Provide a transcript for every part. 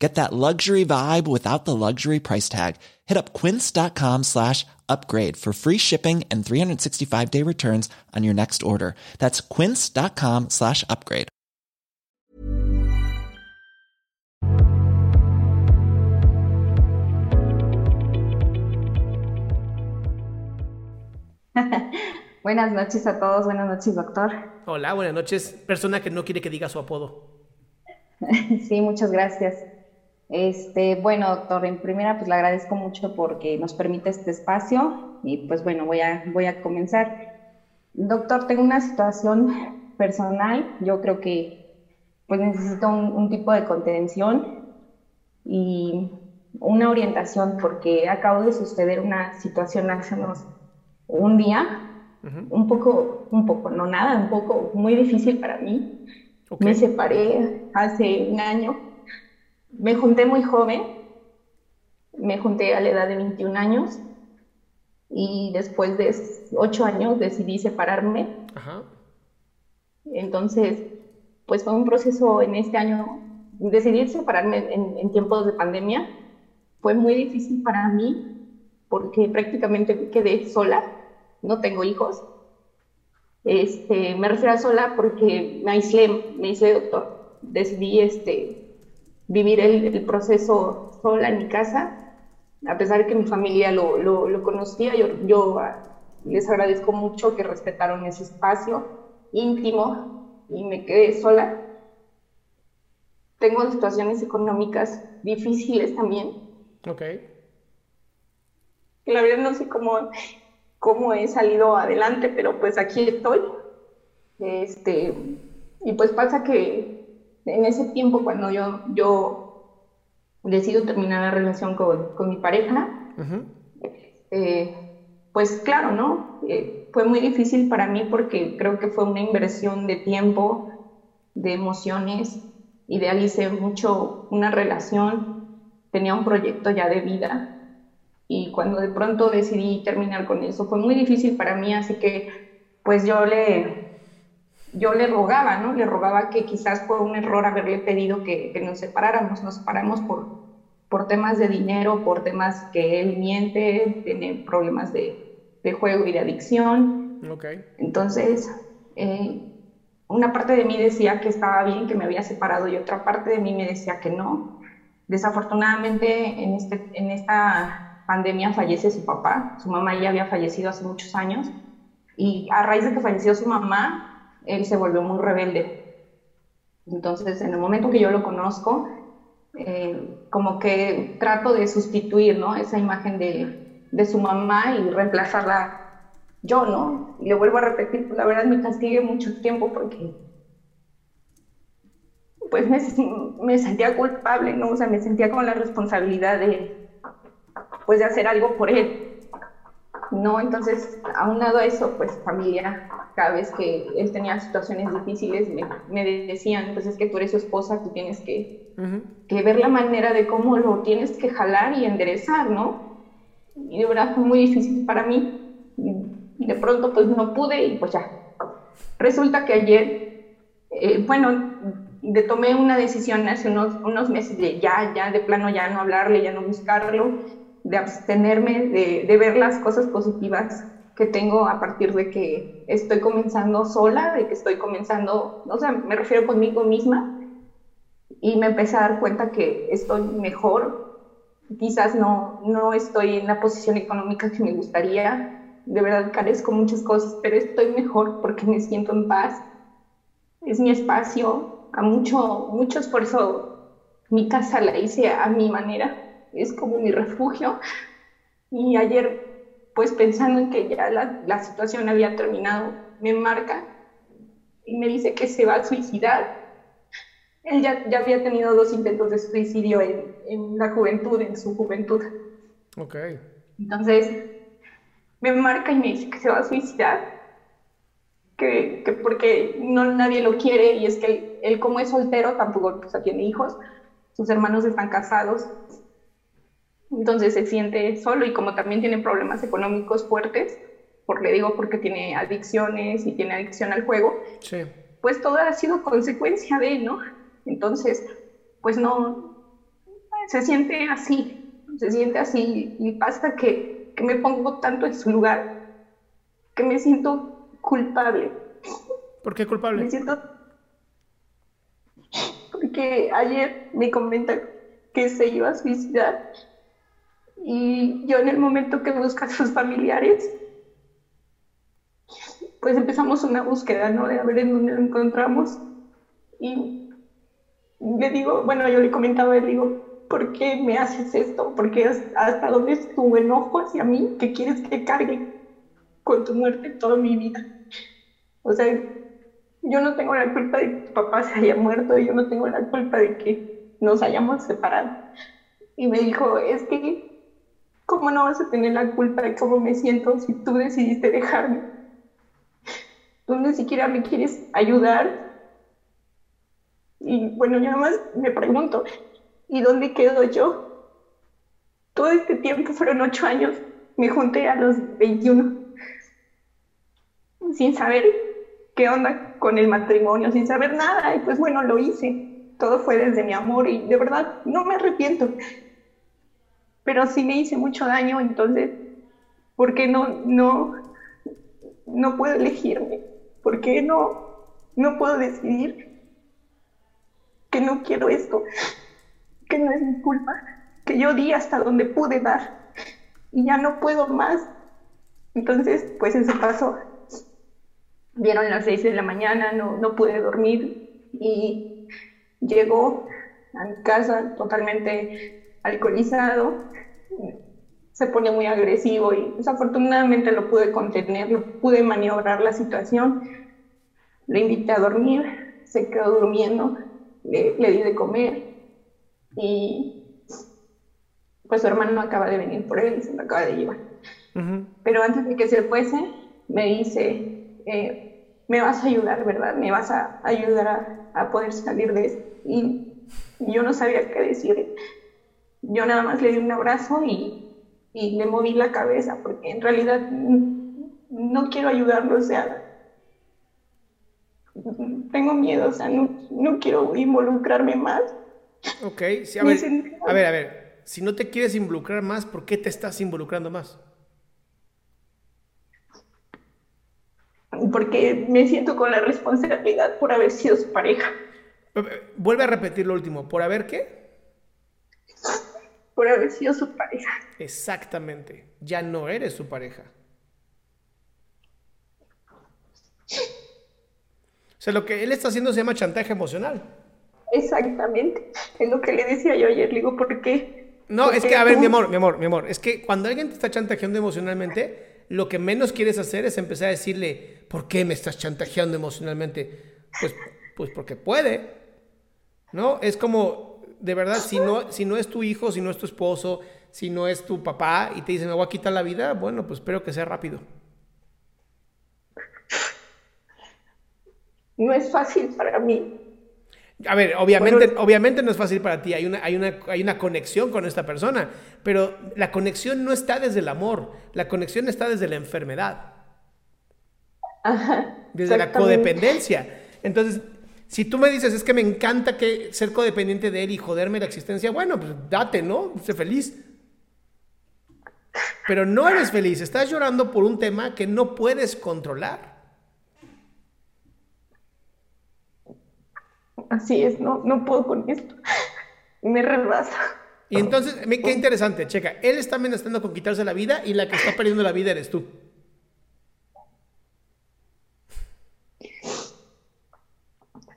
Get that luxury vibe without the luxury price tag. Hit up quince.com slash upgrade for free shipping and 365 day returns on your next order. That's quince.com slash upgrade. Buenas noches a todos, buenas noches, doctor. Hola, buenas noches. Persona que no quiere que diga su apodo. sí, muchas gracias. Este, bueno, doctor, en primera, pues le agradezco mucho porque nos permite este espacio y pues bueno, voy a, voy a comenzar. Doctor, tengo una situación personal, yo creo que pues necesito un, un tipo de contención y una orientación porque acabo de suceder una situación hace unos un día, un poco, un poco, no nada, un poco muy difícil para mí. Me separé hace un año, me junté muy joven, me junté a la edad de 21 años y después de ocho años decidí separarme. Entonces, pues fue un proceso en este año, decidir separarme en, en tiempos de pandemia. Fue muy difícil para mí porque prácticamente quedé sola no tengo hijos. Este, me refiero a sola porque me aislé, me aislé, doctor. Decidí este, vivir el, proceso sola en mi casa, a pesar de que mi familia lo, lo, conocía. Yo, yo ah, les agradezco mucho que respetaron ese espacio íntimo y me quedé sola. Tengo situaciones económicas difíciles también. Ok. Que la verdad no sé cómo cómo he salido adelante, pero pues aquí estoy. Este, y pues pasa que en ese tiempo cuando yo, yo decido terminar la relación con, con mi pareja, eh, pues claro, ¿no? Eh, fue muy difícil para mí porque creo que fue una inversión de tiempo, de emociones, idealicé mucho una relación, tenía un proyecto ya de vida y cuando de pronto decidí terminar con eso fue muy difícil para mí, así que pues yo le, yo le rogaba, ¿no? Le rogaba que quizás fue un error haberle pedido que, que nos separáramos, nos separamos por, por temas de dinero, por temas que él miente, tiene problemas de, de juego y de adicción. Okay. Entonces, eh, una parte de mí decía que estaba bien, que me había separado y otra parte de mí me decía que no. Desafortunadamente, en, este, en esta pandemia fallece su papá, su mamá ya había fallecido hace muchos años, y a raíz de que falleció su mamá, él se volvió muy rebelde. Entonces, en el momento que yo lo conozco, eh, como que trato de sustituir ¿no? esa imagen de, de, su mamá y reemplazarla yo, ¿no? Y le vuelvo a repetir, pues la verdad me castigué mucho tiempo porque pues me, me, sentía culpable, ¿no? O sea, me sentía con la responsabilidad de, pues de hacer algo por él. ¿no? Entonces, aunado a eso, pues familia, cada vez que él tenía situaciones difíciles, me, decían, pues es que tú eres su esposa, tú tienes que, que, ver la manera de cómo lo tienes que jalar y enderezar, ¿no? Y de verdad fue muy difícil para mí. De pronto, pues no pude y pues ya. Resulta que ayer, eh, bueno, de, tomé una decisión hace unos, unos meses de ya, ya, de plano ya no hablarle, ya no buscarlo, de abstenerme, de, ver las cosas positivas que tengo a partir de que estoy comenzando sola, de que estoy comenzando, o sea, me refiero conmigo misma, y me empecé a dar cuenta que estoy mejor, quizás no, no estoy en la posición económica que me gustaría, de verdad carezco muchas cosas, pero estoy mejor porque me siento en paz, es mi espacio, a mucho, mucho esfuerzo, mi casa la hice a mi manera, es como mi refugio, y ayer pues pensando en que ya la, la situación había terminado, me marca y me dice que se va a suicidar. Él ya, ya había tenido dos intentos de suicidio en, en, la juventud, en su juventud. Ok. Entonces, me marca y me dice que se va a suicidar, que, que porque no, nadie lo quiere y es que él, él como es soltero tampoco sea, tiene hijos, sus hermanos están casados, entonces se siente solo y como también tiene problemas económicos fuertes, porque le digo porque tiene adicciones y tiene adicción al juego, Sí. pues todo ha sido consecuencia de, ¿no? Entonces, pues no, se siente así, se siente así y pasa que, que me pongo tanto en su lugar que me siento culpable. ¿Por qué culpable? Me siento... Porque ayer me comenta que se iba a suicidar y yo en el momento que busca a sus familiares, pues empezamos una búsqueda, ¿no? De a ver en dónde lo encontramos. Y le digo, bueno, yo le comentaba, le digo, ¿por qué me haces esto? Porque hasta dónde es tu enojo hacia mí que quieres que cargue con tu muerte toda mi vida. O sea, yo no tengo la culpa de que tu papá se haya muerto, yo no tengo la culpa de que nos hayamos separado. Y me dijo, es que ¿Cómo no vas a tener la culpa de cómo me siento si tú decidiste dejarme? Tú ni siquiera me quieres ayudar. Y bueno, yo más me pregunto, ¿y dónde quedo yo? Todo este tiempo fueron ocho años, me junté a los 21, sin saber qué onda con el matrimonio, sin saber nada, y pues bueno, lo hice. Todo fue desde mi amor y de verdad no me arrepiento pero sí me hice mucho daño, entonces, ¿por qué no, no, no puedo elegirme? ¿Por qué no, no puedo decidir que no quiero esto? Que no es mi culpa, que yo di hasta donde pude dar y ya no puedo más. Entonces, pues eso pasó. Vieron las seis de la mañana, no, no pude dormir y llegó a mi casa totalmente alcoholizado, se pone muy agresivo y desafortunadamente lo pude contener, lo pude maniobrar la situación. Le invité a dormir, se quedó durmiendo, le, le di de comer y pues su hermano acaba de venir por él y se lo acaba de llevar. Uh -huh. Pero antes de que se fuese, me dice, eh, me vas a ayudar, ¿verdad? Me vas a ayudar a, a poder salir de esto. Y yo no sabía qué decir yo nada más le di un abrazo y, y, le moví la cabeza porque en realidad no quiero ayudarlo, o sea, tengo miedo, o sea, no, no quiero involucrarme más. Ok, sí, a, ver, a ver, a ver, si no te quieres involucrar más, ¿por qué te estás involucrando más? Porque me siento con la responsabilidad por haber sido su pareja. Vuelve a repetir lo último, ¿por haber qué? Por haber sido su pareja. Exactamente, ya no eres su pareja. O sea, lo que él está haciendo se llama chantaje emocional. Exactamente, es lo que le decía yo ayer, le digo, ¿por qué? No, ¿Por es que, a ver, tú? mi amor, mi amor, mi amor, es que cuando alguien te está chantajeando emocionalmente, lo que menos quieres hacer es empezar a decirle, ¿por qué me estás chantajeando emocionalmente? Pues, pues porque puede, ¿no? Es como, de verdad, si no, si no es tu hijo, si no es tu esposo, si no es tu papá y te dice, me voy a quitar la vida, bueno, pues espero que sea rápido. No es fácil para mí. A ver, obviamente, Bueno- obviamente no es fácil para ti, hay una, hay, una, hay una conexión con esta persona, pero la conexión no está desde el amor, la conexión está desde la enfermedad, Ajá. desde la codependencia. Entonces, si tú me dices, es que me encanta que ser codependiente de él y joderme la existencia, bueno, pues date, ¿no? Sé feliz. Pero no eres feliz, estás llorando por un tema que no puedes controlar. Así es, no, no puedo con esto. Me rebasa. Y entonces, qué interesante, checa, él está amenazando con quitarse la vida y la que está perdiendo la vida eres tú.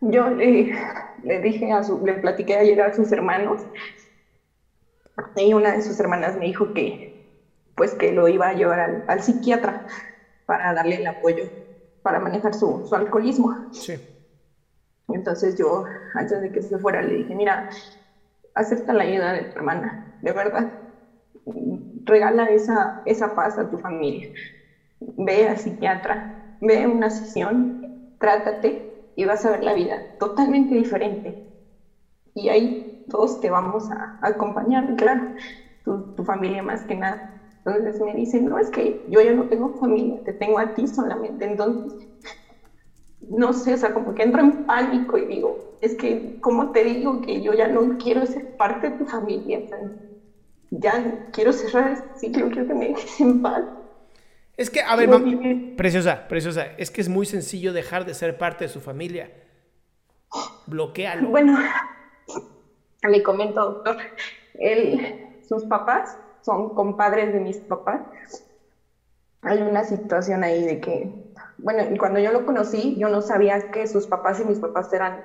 Yo le, le dije a su, le platiqué ayer a sus hermanos y una de sus hermanas me dijo que pues que lo iba a llevar al, al psiquiatra para darle el apoyo para manejar su, su alcoholismo. Sí. Entonces yo, antes de que se fuera, le dije, mira, acepta la ayuda de tu hermana, de verdad. Regala esa, esa paz a tu familia. Ve al psiquiatra, ve una sesión, trátate y vas a ver la vida totalmente diferente. Y ahí todos te vamos a, acompañar, claro, tu, familia más que nada. Entonces me dicen, no, es que yo ya no tengo familia, te tengo a ti solamente. Entonces, no sé, o sea, como que entro en pánico y digo, es que, ¿cómo te digo que yo ya no quiero ser parte de tu familia? ya quiero cerrar este ciclo, quiero que me dejes en paz. Es que, a ver, mam, preciosa, preciosa, es que es muy sencillo dejar de ser parte de su familia. Bloquealo. Bueno, le comento, doctor, él, sus papás son compadres de mis papás. Hay una situación ahí de que, bueno, cuando yo lo conocí, yo no sabía que sus papás y mis papás eran,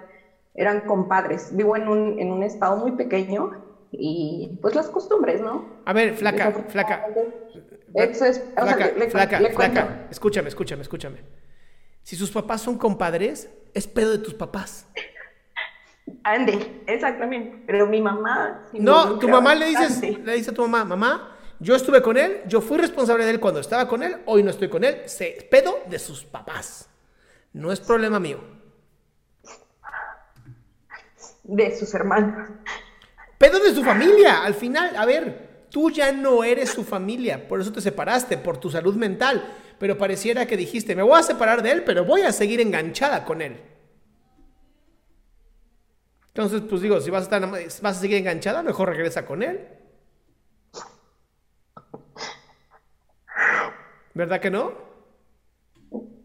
eran compadres. Vivo en un, en un estado muy pequeño y pues las costumbres, ¿no? A ver, flaca, flaca. Eso es, flaca, flaca, flaca. Escúchame, escúchame, escúchame. Si sus papás son compadres, es pedo de tus papás. Ande, exactamente. Pero mi mamá. no, tu mamá le dices, le dice a tu mamá, mamá, yo estuve con él, yo fui responsable de él cuando estaba con él, hoy no estoy con él, se pedo de sus papás. No es problema mío. De sus hermanos. Pedo de su familia. Al final, a ver, tú ya no eres su familia, por eso te separaste, por tu salud mental. Pero pareciera que dijiste, me voy a separar de él, pero voy a seguir enganchada con él. Entonces, pues digo, si vas a, estar, vas a seguir enganchada, mejor regresa con él. ¿Verdad que no?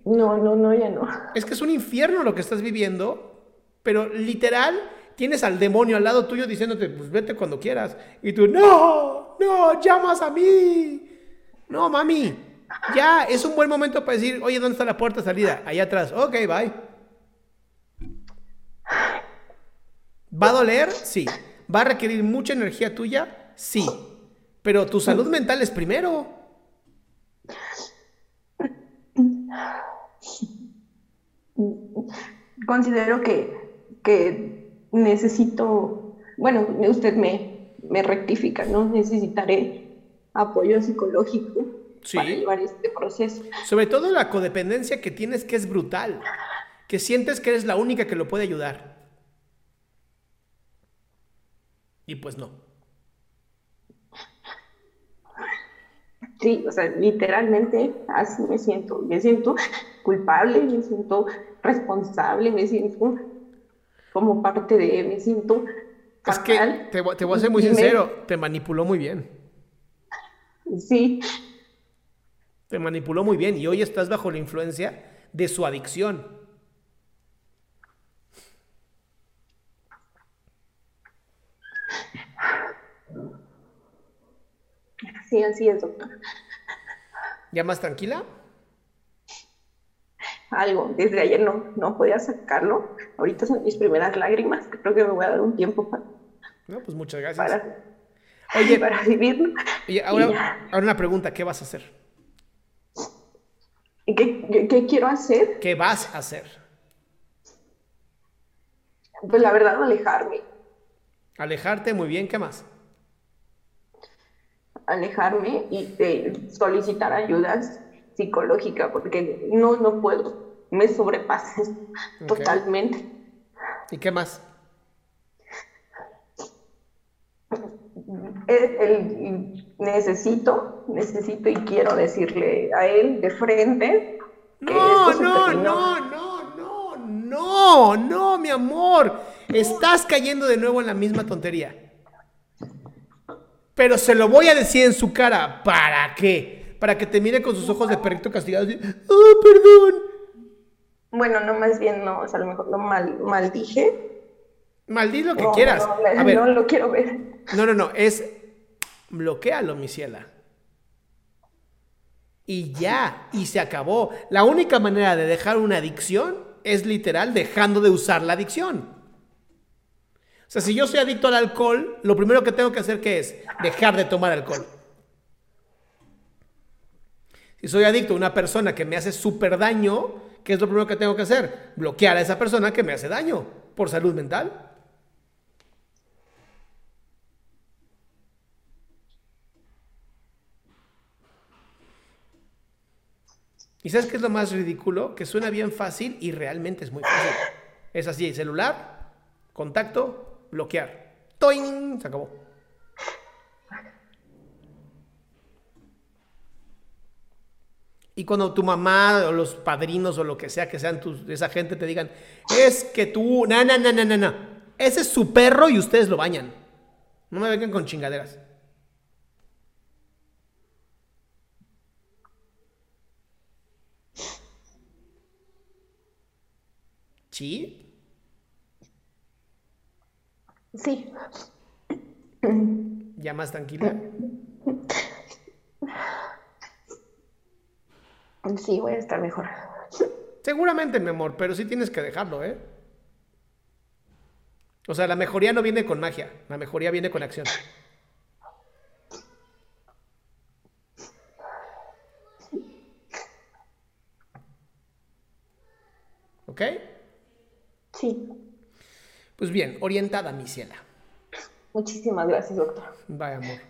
No, no, no, ya no. Es que es un infierno lo que estás viviendo, pero literal tienes al demonio al lado tuyo diciéndote, pues vete cuando quieras. Y tú, no, no, llamas a mí. No, mami, ya es un buen momento para decir, oye, ¿dónde está la puerta de salida? Allá atrás. Ok, bye. ¿Va a doler? Sí. ¿Va a requerir mucha energía tuya? Sí. Pero tu salud mental es primero. Considero que, que necesito, bueno, usted me, me rectifica, ¿no? Necesitaré apoyo psicológico para llevar este proceso. Sobre todo la codependencia que tienes que es brutal, que sientes que eres la única que lo puede ayudar. Y pues no. Sí, o sea, literalmente así me siento. Me siento culpable, me siento responsable, me siento como parte de me siento Es que te, te voy a ser muy sincero, te manipuló muy bien. Sí. Te manipuló muy bien y hoy estás bajo la influencia de su adicción. Sí, así es, doctor. ¿Ya más tranquila? Algo. Desde ayer no, no podía sacarlo. Ahorita son mis primeras lágrimas. Creo que me voy a dar un tiempo para. No, pues muchas gracias. Para, Oye, para vivirlo. Oye, ahora, ahora, una pregunta: ¿qué vas a hacer? ¿Qué, qué, quiero hacer? ¿Qué vas a hacer? Pues la verdad, alejarme. Alejarte, muy bien, ¿qué más? Alejarme y eh, solicitar ayudas psicológica, porque no, no puedo, me sobrepasa totalmente. ¿Y qué más? necesito, necesito y quiero decirle a él de frente. No, no, no, no, no, no, no, mi amor. Estás cayendo de nuevo en la misma tontería. Pero se lo voy a decir en su cara. ¿Para qué? Para que te mire con sus ojos de perrito castigado y ¡Oh, perdón! Bueno, no, más bien no, o sea, a lo mejor lo mal, maldije. Maldí lo que No, quieras. no, a ver, no lo quiero ver. no, no, no, es bloquealo, mi ciela. Y ya, y se acabó. La única manera de dejar una adicción es literal dejando de usar la adicción. O sea, si yo soy adicto al alcohol, lo primero que tengo que hacer ¿qué es? Dejar de tomar alcohol. Si soy adicto a una persona que me hace súper daño, ¿qué es lo primero que tengo que hacer? Bloquear a esa persona que me hace daño por salud mental. ¿Y sabes qué es lo más ridículo? Que suena bien fácil y realmente es muy fácil. Es así, celular, contacto, bloquear. ¡Toing! Se acabó. Y cuando tu mamá o los padrinos o lo que sea que sean tus, esa gente te digan, es que tú, na, na, na, na, na, na. Ese es su perro y ustedes lo bañan. No me vengan con chingaderas. ¿Sí? Sí. ¿Ya más tranquila? Sí, voy a estar mejor. Seguramente, mi amor, pero sí tienes que dejarlo, ¿eh? O sea, la mejoría no viene con magia, la mejoría viene con acción. ¿Ok? Sí. Pues bien, orientada, mi ciela. Muchísimas gracias, doctor. Vaya, amor.